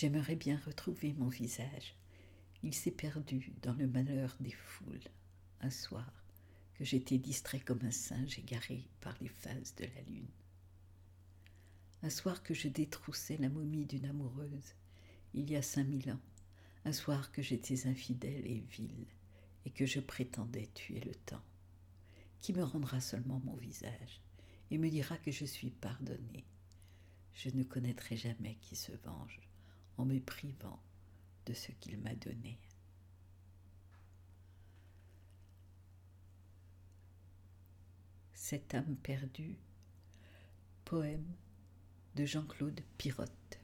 J'aimerais bien retrouver mon visage. Il s'est perdu dans le malheur des foules. Un soir, que j'étais distrait comme un singe égaré par les phases de la lune. Un soir que je détroussais la momie d'une amoureuse, il y a cinq mille ans, un soir que j'étais infidèle et vil, et que je prétendais tuer le temps. Qui me rendra seulement mon visage et me dira que je suis pardonné? Je ne connaîtrai jamais qui se venge en me privant de ce qu'il m'a donné. Cette âme perdue, poème de Jean-Claude Pirotte.